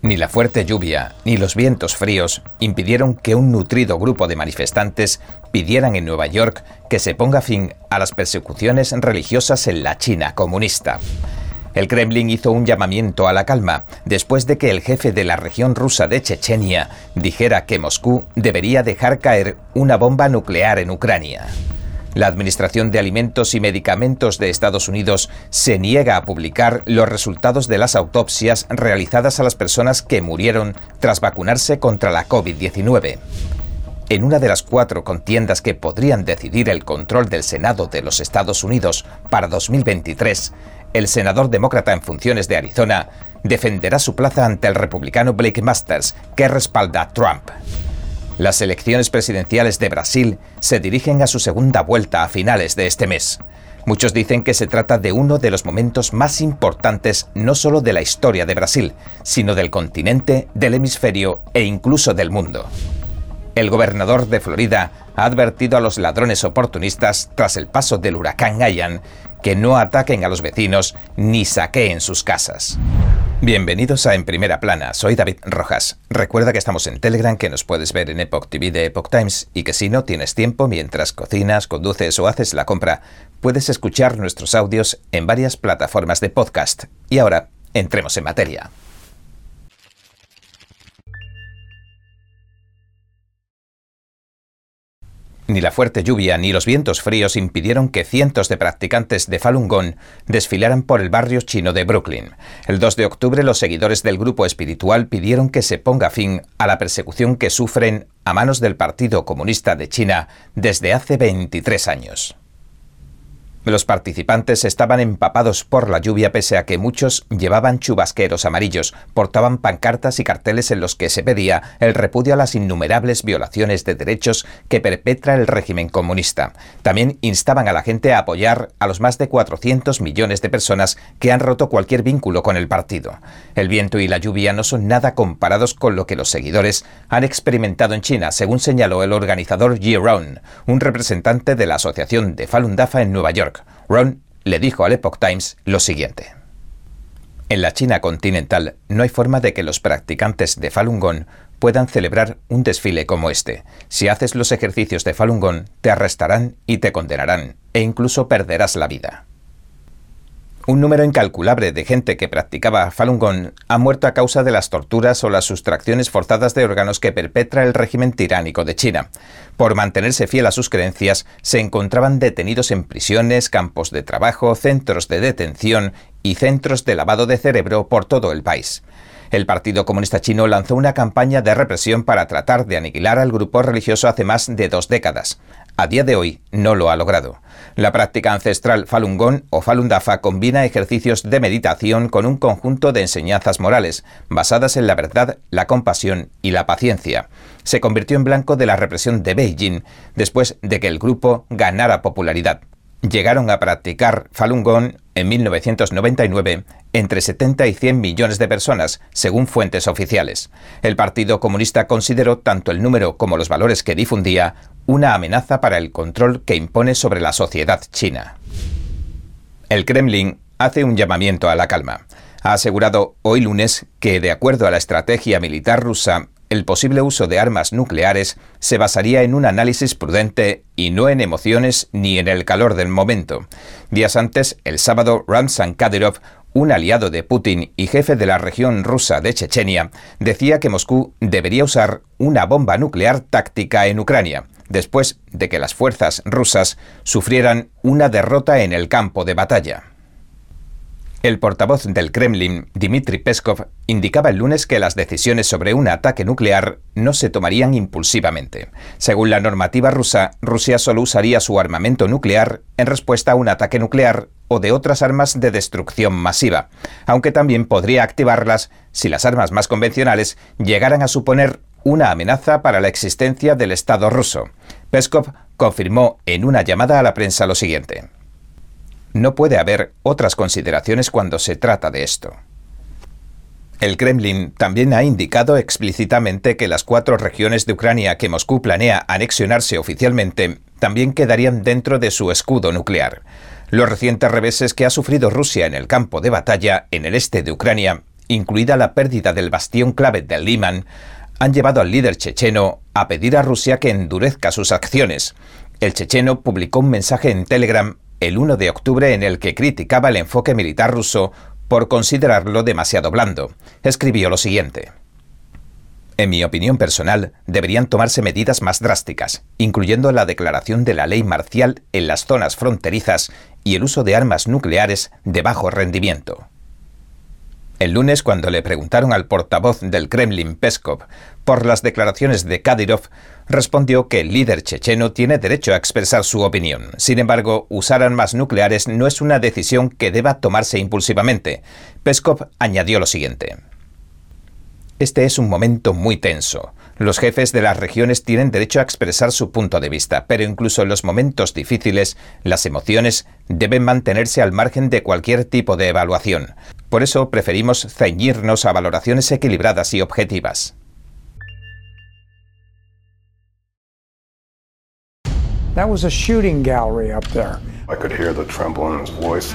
Ni la fuerte lluvia ni los vientos fríos impidieron que un nutrido grupo de manifestantes pidieran en Nueva York que se ponga fin a las persecuciones religiosas en la China comunista. El Kremlin hizo un llamamiento a la calma después de que el jefe de la región rusa de Chechenia dijera que Moscú debería dejar caer una bomba nuclear en Ucrania. La Administración de Alimentos y Medicamentos de Estados Unidos se niega a publicar los resultados de las autopsias realizadas a las personas que murieron tras vacunarse contra la COVID-19. En una de las cuatro contiendas que podrían decidir el control del Senado de los Estados Unidos para 2023, el senador demócrata en funciones de Arizona defenderá su plaza ante el republicano Blake Masters, que respalda a Trump. Las elecciones presidenciales de Brasil se dirigen a su segunda vuelta a finales de este mes. Muchos dicen que se trata de uno de los momentos más importantes no solo de la historia de Brasil, sino del continente, del hemisferio e incluso del mundo. El gobernador de Florida ha advertido a los ladrones oportunistas tras el paso del huracán Ian que no ataquen a los vecinos ni saqueen sus casas. Bienvenidos a En Primera Plana, soy David Rojas. Recuerda que estamos en Telegram, que nos puedes ver en Epoch TV de Epoch Times y que si no tienes tiempo mientras cocinas, conduces o haces la compra, puedes escuchar nuestros audios en varias plataformas de podcast. Y ahora, entremos en materia. Ni la fuerte lluvia ni los vientos fríos impidieron que cientos de practicantes de Falun Gong desfilaran por el barrio chino de Brooklyn. El 2 de octubre los seguidores del grupo espiritual pidieron que se ponga fin a la persecución que sufren a manos del Partido Comunista de China desde hace 23 años. Los participantes estaban empapados por la lluvia pese a que muchos llevaban chubasqueros amarillos, portaban pancartas y carteles en los que se pedía el repudio a las innumerables violaciones de derechos que perpetra el régimen comunista. También instaban a la gente a apoyar a los más de 400 millones de personas que han roto cualquier vínculo con el partido. El viento y la lluvia no son nada comparados con lo que los seguidores han experimentado en China, según señaló el organizador Yi Ron, un representante de la Asociación de Falun Dafa en Nueva York. Ron le dijo al Epoch Times lo siguiente. En la China continental no hay forma de que los practicantes de Falun Gong puedan celebrar un desfile como este. Si haces los ejercicios de Falun Gong, te arrestarán y te condenarán, e incluso perderás la vida. Un número incalculable de gente que practicaba Falun Gong ha muerto a causa de las torturas o las sustracciones forzadas de órganos que perpetra el régimen tiránico de China. Por mantenerse fiel a sus creencias, se encontraban detenidos en prisiones, campos de trabajo, centros de detención y centros de lavado de cerebro por todo el país. El Partido Comunista Chino lanzó una campaña de represión para tratar de aniquilar al grupo religioso hace más de dos décadas. A día de hoy no lo ha logrado. La práctica ancestral Falun Gong o Falun Dafa combina ejercicios de meditación con un conjunto de enseñanzas morales basadas en la verdad, la compasión y la paciencia. Se convirtió en blanco de la represión de Beijing después de que el grupo ganara popularidad. Llegaron a practicar Falun Gong en 1999 entre 70 y 100 millones de personas, según fuentes oficiales. El Partido Comunista consideró tanto el número como los valores que difundía una amenaza para el control que impone sobre la sociedad china. El Kremlin hace un llamamiento a la calma. Ha asegurado hoy lunes que, de acuerdo a la estrategia militar rusa, el posible uso de armas nucleares se basaría en un análisis prudente y no en emociones ni en el calor del momento. Días antes, el sábado, Ramzan Kadyrov, un aliado de Putin y jefe de la región rusa de Chechenia, decía que Moscú debería usar una bomba nuclear táctica en Ucrania después de que las fuerzas rusas sufrieran una derrota en el campo de batalla. El portavoz del Kremlin, Dmitry Peskov, indicaba el lunes que las decisiones sobre un ataque nuclear no se tomarían impulsivamente. Según la normativa rusa, Rusia solo usaría su armamento nuclear en respuesta a un ataque nuclear o de otras armas de destrucción masiva, aunque también podría activarlas si las armas más convencionales llegaran a suponer una amenaza para la existencia del Estado ruso. Peskov confirmó en una llamada a la prensa lo siguiente. No puede haber otras consideraciones cuando se trata de esto. El Kremlin también ha indicado explícitamente que las cuatro regiones de Ucrania que Moscú planea anexionarse oficialmente también quedarían dentro de su escudo nuclear. Los recientes reveses que ha sufrido Rusia en el campo de batalla en el este de Ucrania incluida la pérdida del bastión clave de Liman, han llevado al líder checheno a pedir a Rusia que endurezca sus acciones. El checheno publicó un mensaje en Telegram el 1 de octubre en el que criticaba el enfoque militar ruso por considerarlo demasiado blando. Escribió lo siguiente. En mi opinión personal, deberían tomarse medidas más drásticas, incluyendo la declaración de la ley marcial en las zonas fronterizas y el uso de armas nucleares de bajo rendimiento. El lunes, cuando le preguntaron al portavoz del Kremlin, Peskov, por las declaraciones de Kadyrov, respondió que el líder checheno tiene derecho a expresar su opinión. Sin embargo, usar armas nucleares no es una decisión que deba tomarse impulsivamente. Peskov añadió lo siguiente. Este es un momento muy tenso. Los jefes de las regiones tienen derecho a expresar su punto de vista, pero incluso en los momentos difíciles, las emociones deben mantenerse al margen de cualquier tipo de evaluación. Por eso preferimos ceñirnos a valoraciones equilibradas y objetivas. That was a shooting gallery up there. I could hear the tremble in his voice.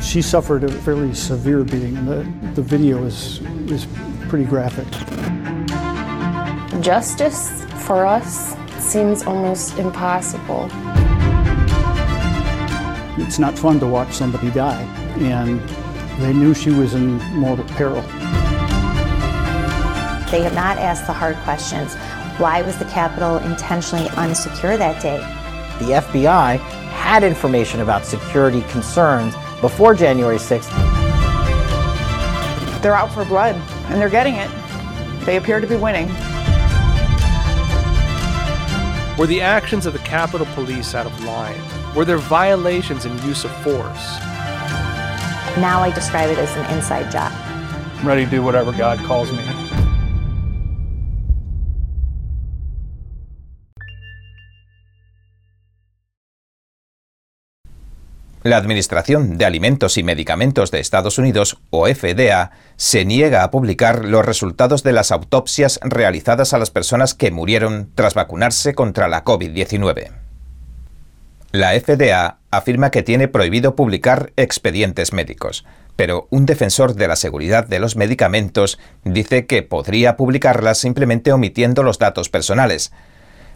She suffered a fairly severe beating. The, the video is, is pretty graphic. Justice for us seems almost impossible. It's not fun to watch somebody die, and they knew she was in mortal peril. They have not asked the hard questions. Why was the Capitol intentionally unsecure that day? The FBI had information about security concerns before January 6th. They're out for blood, and they're getting it. They appear to be winning. Were the actions of the Capitol Police out of line? Were there violations in use of force? Now I describe it as an inside job. I'm ready to do whatever God calls me. La Administración de Alimentos y Medicamentos de Estados Unidos, o FDA, se niega a publicar los resultados de las autopsias realizadas a las personas que murieron tras vacunarse contra la COVID-19. La FDA afirma que tiene prohibido publicar expedientes médicos, pero un defensor de la seguridad de los medicamentos dice que podría publicarlas simplemente omitiendo los datos personales,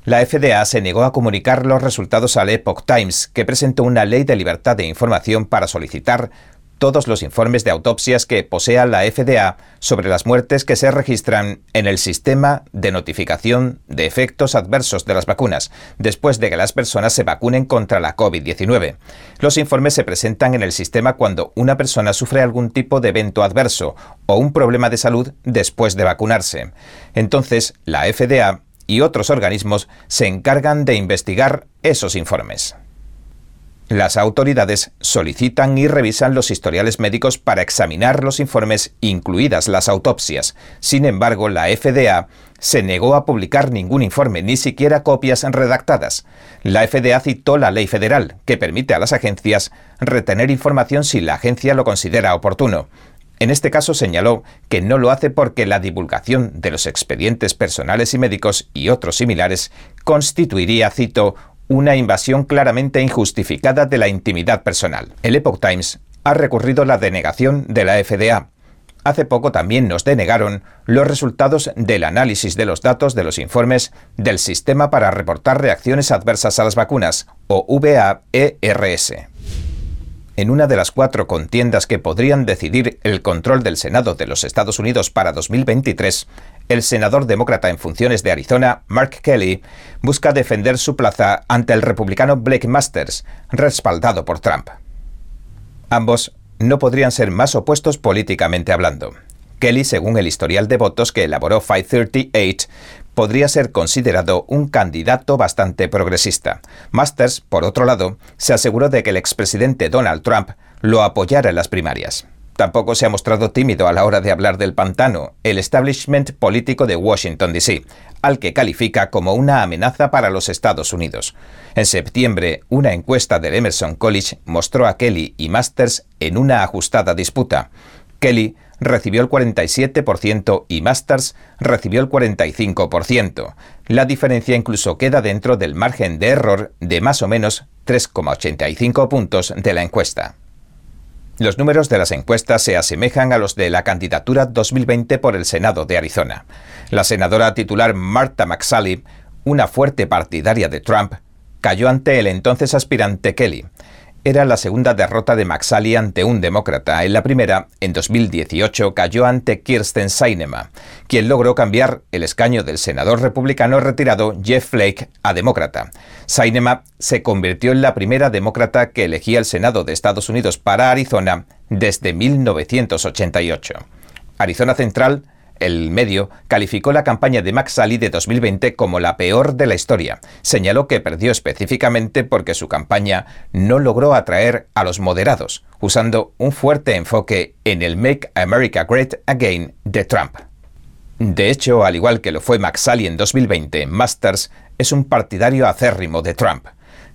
la FDA se negó a comunicar los resultados al Epoch Times, que presentó una ley de libertad de información para solicitar todos los informes de autopsias que posea la FDA sobre las muertes que se registran en el sistema de notificación de efectos adversos de las vacunas, después de que las personas se vacunen contra la COVID-19. Los informes se presentan en el sistema cuando una persona sufre algún tipo de evento adverso o un problema de salud después de vacunarse. Entonces, la FDA y otros organismos se encargan de investigar esos informes. Las autoridades solicitan y revisan los historiales médicos para examinar los informes, incluidas las autopsias. Sin embargo, la FDA se negó a publicar ningún informe, ni siquiera copias redactadas. La FDA citó la ley federal, que permite a las agencias retener información si la agencia lo considera oportuno. En este caso señaló que no lo hace porque la divulgación de los expedientes personales y médicos y otros similares constituiría, cito, una invasión claramente injustificada de la intimidad personal. El Epoch Times ha recurrido la denegación de la FDA. Hace poco también nos denegaron los resultados del análisis de los datos de los informes del Sistema para Reportar Reacciones Adversas a las Vacunas, o VAERS en una de las cuatro contiendas que podrían decidir el control del Senado de los Estados Unidos para 2023, el senador demócrata en funciones de Arizona, Mark Kelly, busca defender su plaza ante el republicano Blake Masters, respaldado por Trump. Ambos no podrían ser más opuestos políticamente hablando. Kelly, según el historial de votos que elaboró 538, podría ser considerado un candidato bastante progresista. Masters, por otro lado, se aseguró de que el expresidente Donald Trump lo apoyara en las primarias. Tampoco se ha mostrado tímido a la hora de hablar del pantano, el establishment político de Washington, D.C., al que califica como una amenaza para los Estados Unidos. En septiembre, una encuesta del Emerson College mostró a Kelly y Masters en una ajustada disputa. Kelly recibió el 47% y Masters recibió el 45%. La diferencia incluso queda dentro del margen de error de más o menos 3,85 puntos de la encuesta. Los números de las encuestas se asemejan a los de la candidatura 2020 por el Senado de Arizona. La senadora titular Martha McSally, una fuerte partidaria de Trump, cayó ante el entonces aspirante Kelly. Era la segunda derrota de McSally ante un demócrata. En la primera, en 2018, cayó ante Kirsten Sinema, quien logró cambiar el escaño del senador republicano retirado Jeff Flake a demócrata. Sinema se convirtió en la primera demócrata que elegía el Senado de Estados Unidos para Arizona desde 1988. Arizona Central el medio calificó la campaña de Max Sally de 2020 como la peor de la historia. Señaló que perdió específicamente porque su campaña no logró atraer a los moderados, usando un fuerte enfoque en el Make America Great Again de Trump. De hecho, al igual que lo fue Max Sally en 2020, Masters es un partidario acérrimo de Trump.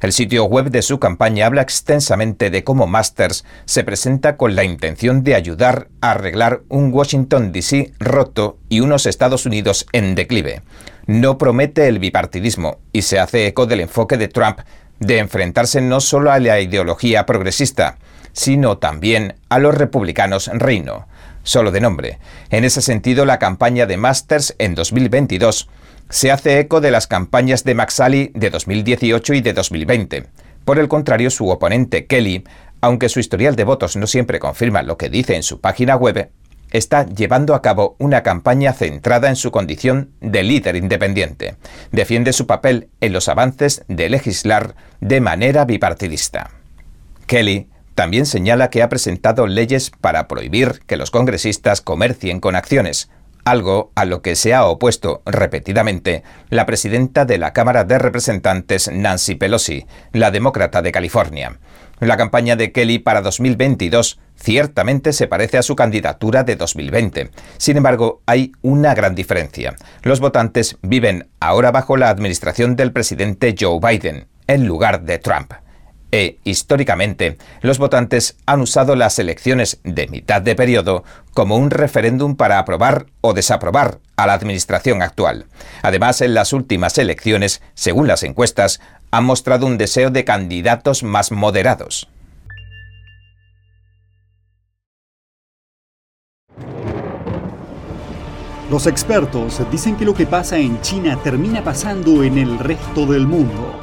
El sitio web de su campaña habla extensamente de cómo Masters se presenta con la intención de ayudar a arreglar un Washington, D.C. roto y unos Estados Unidos en declive. No promete el bipartidismo y se hace eco del enfoque de Trump de enfrentarse no solo a la ideología progresista, sino también a los republicanos reino, solo de nombre. En ese sentido, la campaña de Masters en 2022 se hace eco de las campañas de McSally de 2018 y de 2020. Por el contrario, su oponente, Kelly, aunque su historial de votos no siempre confirma lo que dice en su página web, está llevando a cabo una campaña centrada en su condición de líder independiente. Defiende su papel en los avances de legislar de manera bipartidista. Kelly también señala que ha presentado leyes para prohibir que los congresistas comercien con acciones, algo a lo que se ha opuesto repetidamente la presidenta de la Cámara de Representantes Nancy Pelosi, la demócrata de California. La campaña de Kelly para 2022 ciertamente se parece a su candidatura de 2020. Sin embargo, hay una gran diferencia. Los votantes viven ahora bajo la administración del presidente Joe Biden, en lugar de Trump e, históricamente, los votantes han usado las elecciones de mitad de periodo como un referéndum para aprobar o desaprobar a la administración actual. Además, en las últimas elecciones, según las encuestas, han mostrado un deseo de candidatos más moderados. Los expertos dicen que lo que pasa en China termina pasando en el resto del mundo.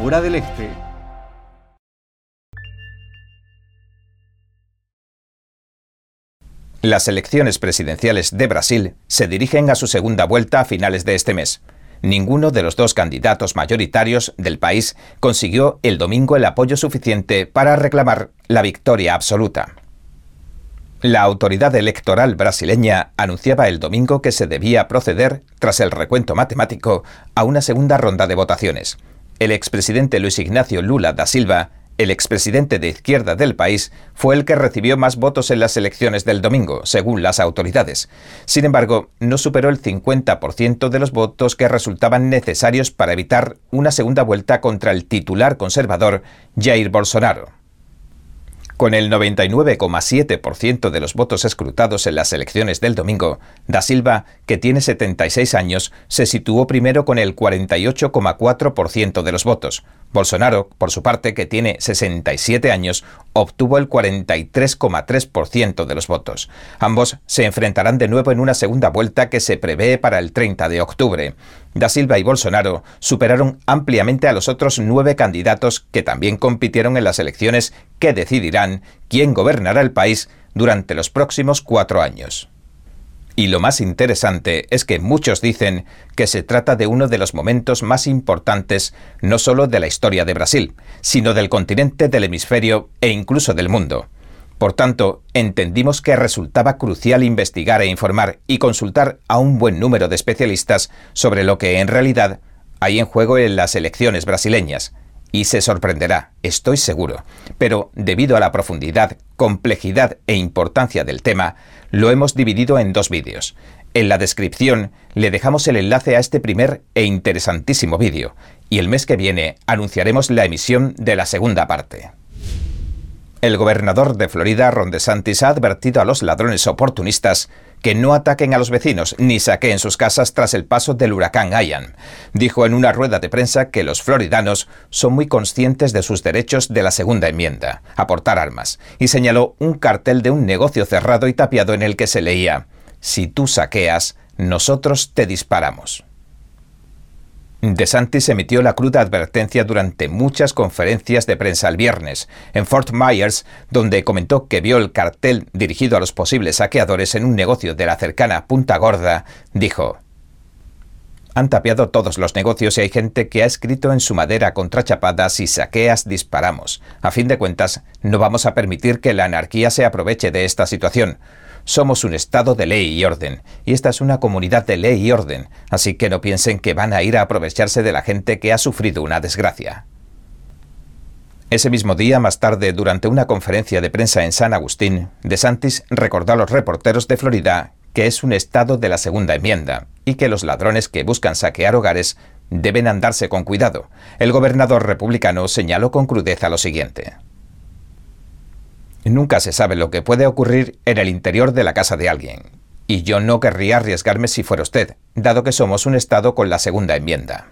hora del este. Las elecciones presidenciales de Brasil se dirigen a su segunda vuelta a finales de este mes. Ninguno de los dos candidatos mayoritarios del país consiguió el domingo el apoyo suficiente para reclamar la victoria absoluta. La autoridad electoral brasileña anunciaba el domingo que se debía proceder, tras el recuento matemático, a una segunda ronda de votaciones. El expresidente Luis Ignacio Lula da Silva, el expresidente de izquierda del país, fue el que recibió más votos en las elecciones del domingo, según las autoridades. Sin embargo, no superó el 50% de los votos que resultaban necesarios para evitar una segunda vuelta contra el titular conservador Jair Bolsonaro. Con el 99,7% de los votos escrutados en las elecciones del domingo, Da Silva, que tiene 76 años, se situó primero con el 48,4% de los votos. Bolsonaro, por su parte, que tiene 67 años, obtuvo el 43,3% de los votos. Ambos se enfrentarán de nuevo en una segunda vuelta que se prevé para el 30 de octubre. Da Silva y Bolsonaro superaron ampliamente a los otros nueve candidatos que también compitieron en las elecciones que decidirán quién gobernará el país durante los próximos cuatro años. Y lo más interesante es que muchos dicen que se trata de uno de los momentos más importantes no solo de la historia de Brasil, sino del continente, del hemisferio e incluso del mundo. Por tanto, entendimos que resultaba crucial investigar e informar y consultar a un buen número de especialistas sobre lo que en realidad hay en juego en las elecciones brasileñas. y se sorprenderá, estoy seguro. Pero debido a la profundidad, complejidad e importancia del tema, lo hemos dividido en dos vídeos. En la descripción le dejamos el enlace a este primer e interesantísimo vídeo, y el mes que viene anunciaremos la emisión de la segunda parte. El gobernador de Florida, Ron DeSantis, ha advertido a los ladrones oportunistas que no ataquen a los vecinos ni saqueen sus casas tras el paso del huracán Ian. Dijo en una rueda de prensa que los floridanos son muy conscientes de sus derechos de la segunda enmienda, aportar armas, y señaló un cartel de un negocio cerrado y tapiado en el que se leía, Si tú saqueas, nosotros te disparamos. DeSantis emitió la cruda advertencia durante muchas conferencias de prensa el viernes, en Fort Myers, donde comentó que vio el cartel dirigido a los posibles saqueadores en un negocio de la cercana Punta Gorda. Dijo, han tapiado todos los negocios y hay gente que ha escrito en su madera contrachapada si saqueas disparamos. A fin de cuentas, no vamos a permitir que la anarquía se aproveche de esta situación. Somos un Estado de ley y orden, y esta es una comunidad de ley y orden, así que no piensen que van a ir a aprovecharse de la gente que ha sufrido una desgracia. Ese mismo día, más tarde, durante una conferencia de prensa en San Agustín, DeSantis recordó a los reporteros de Florida que es un estado de la segunda enmienda y que los ladrones que buscan saquear hogares deben andarse con cuidado. El gobernador republicano señaló con crudeza lo siguiente. Nunca se sabe lo que puede ocurrir en el interior de la casa de alguien. Y yo no querría arriesgarme si fuera usted, dado que somos un Estado con la segunda enmienda.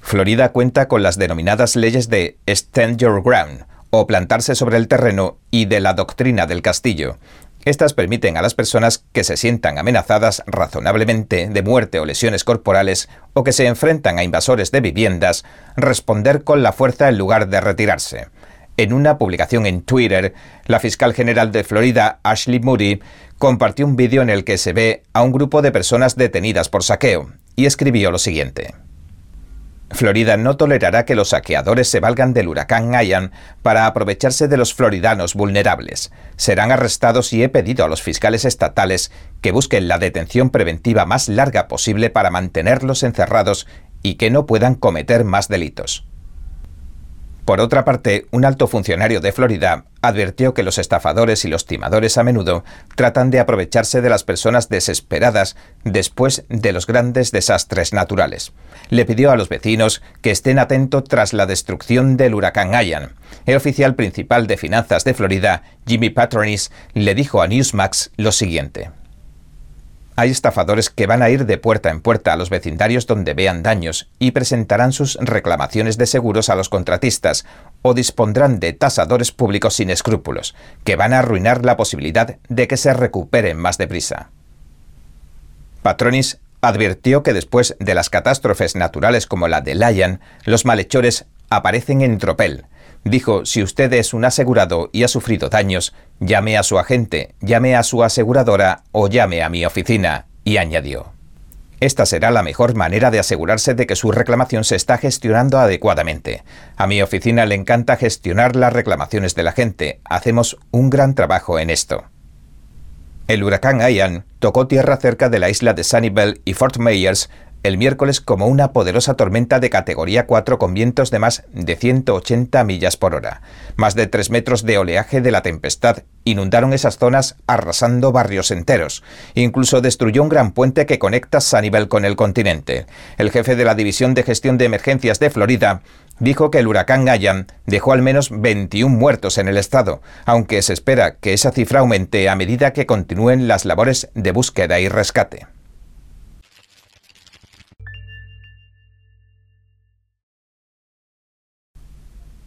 Florida cuenta con las denominadas leyes de Stand Your Ground, o plantarse sobre el terreno, y de la doctrina del castillo. Estas permiten a las personas que se sientan amenazadas razonablemente de muerte o lesiones corporales o que se enfrentan a invasores de viviendas responder con la fuerza en lugar de retirarse. En una publicación en Twitter, la fiscal general de Florida, Ashley Moody, compartió un vídeo en el que se ve a un grupo de personas detenidas por saqueo y escribió lo siguiente. Florida no tolerará que los saqueadores se valgan del huracán Ian para aprovecharse de los floridanos vulnerables. Serán arrestados y he pedido a los fiscales estatales que busquen la detención preventiva más larga posible para mantenerlos encerrados y que no puedan cometer más delitos. Por otra parte, un alto funcionario de Florida advirtió que los estafadores y los timadores a menudo tratan de aprovecharse de las personas desesperadas después de los grandes desastres naturales. Le pidió a los vecinos que estén atentos tras la destrucción del huracán Ian. El oficial principal de finanzas de Florida, Jimmy Patronis, le dijo a Newsmax lo siguiente. Hay estafadores que van a ir de puerta en puerta a los vecindarios donde vean daños y presentarán sus reclamaciones de seguros a los contratistas o dispondrán de tasadores públicos sin escrúpulos, que van a arruinar la posibilidad de que se recuperen más deprisa. Patronis advirtió que después de las catástrofes naturales como la de Lyon, los malhechores aparecen en tropel, Dijo, si usted es un asegurado y ha sufrido daños, llame a su agente, llame a su aseguradora o llame a mi oficina, y añadió. Esta será la mejor manera de asegurarse de que su reclamación se está gestionando adecuadamente. A mi oficina le encanta gestionar las reclamaciones de la gente. Hacemos un gran trabajo en esto. El huracán Ian tocó tierra cerca de la isla de Sunnyvale y Fort Myers el miércoles como una poderosa tormenta de categoría 4 con vientos de más de 180 millas por hora. Más de 3 metros de oleaje de la tempestad inundaron esas zonas arrasando barrios enteros. Incluso destruyó un gran puente que conecta Sunnyvale con el continente. El jefe de la División de Gestión de Emergencias de Florida dijo que el huracán Ian dejó al menos 21 muertos en el estado, aunque se espera que esa cifra aumente a medida que continúen las labores de búsqueda y rescate.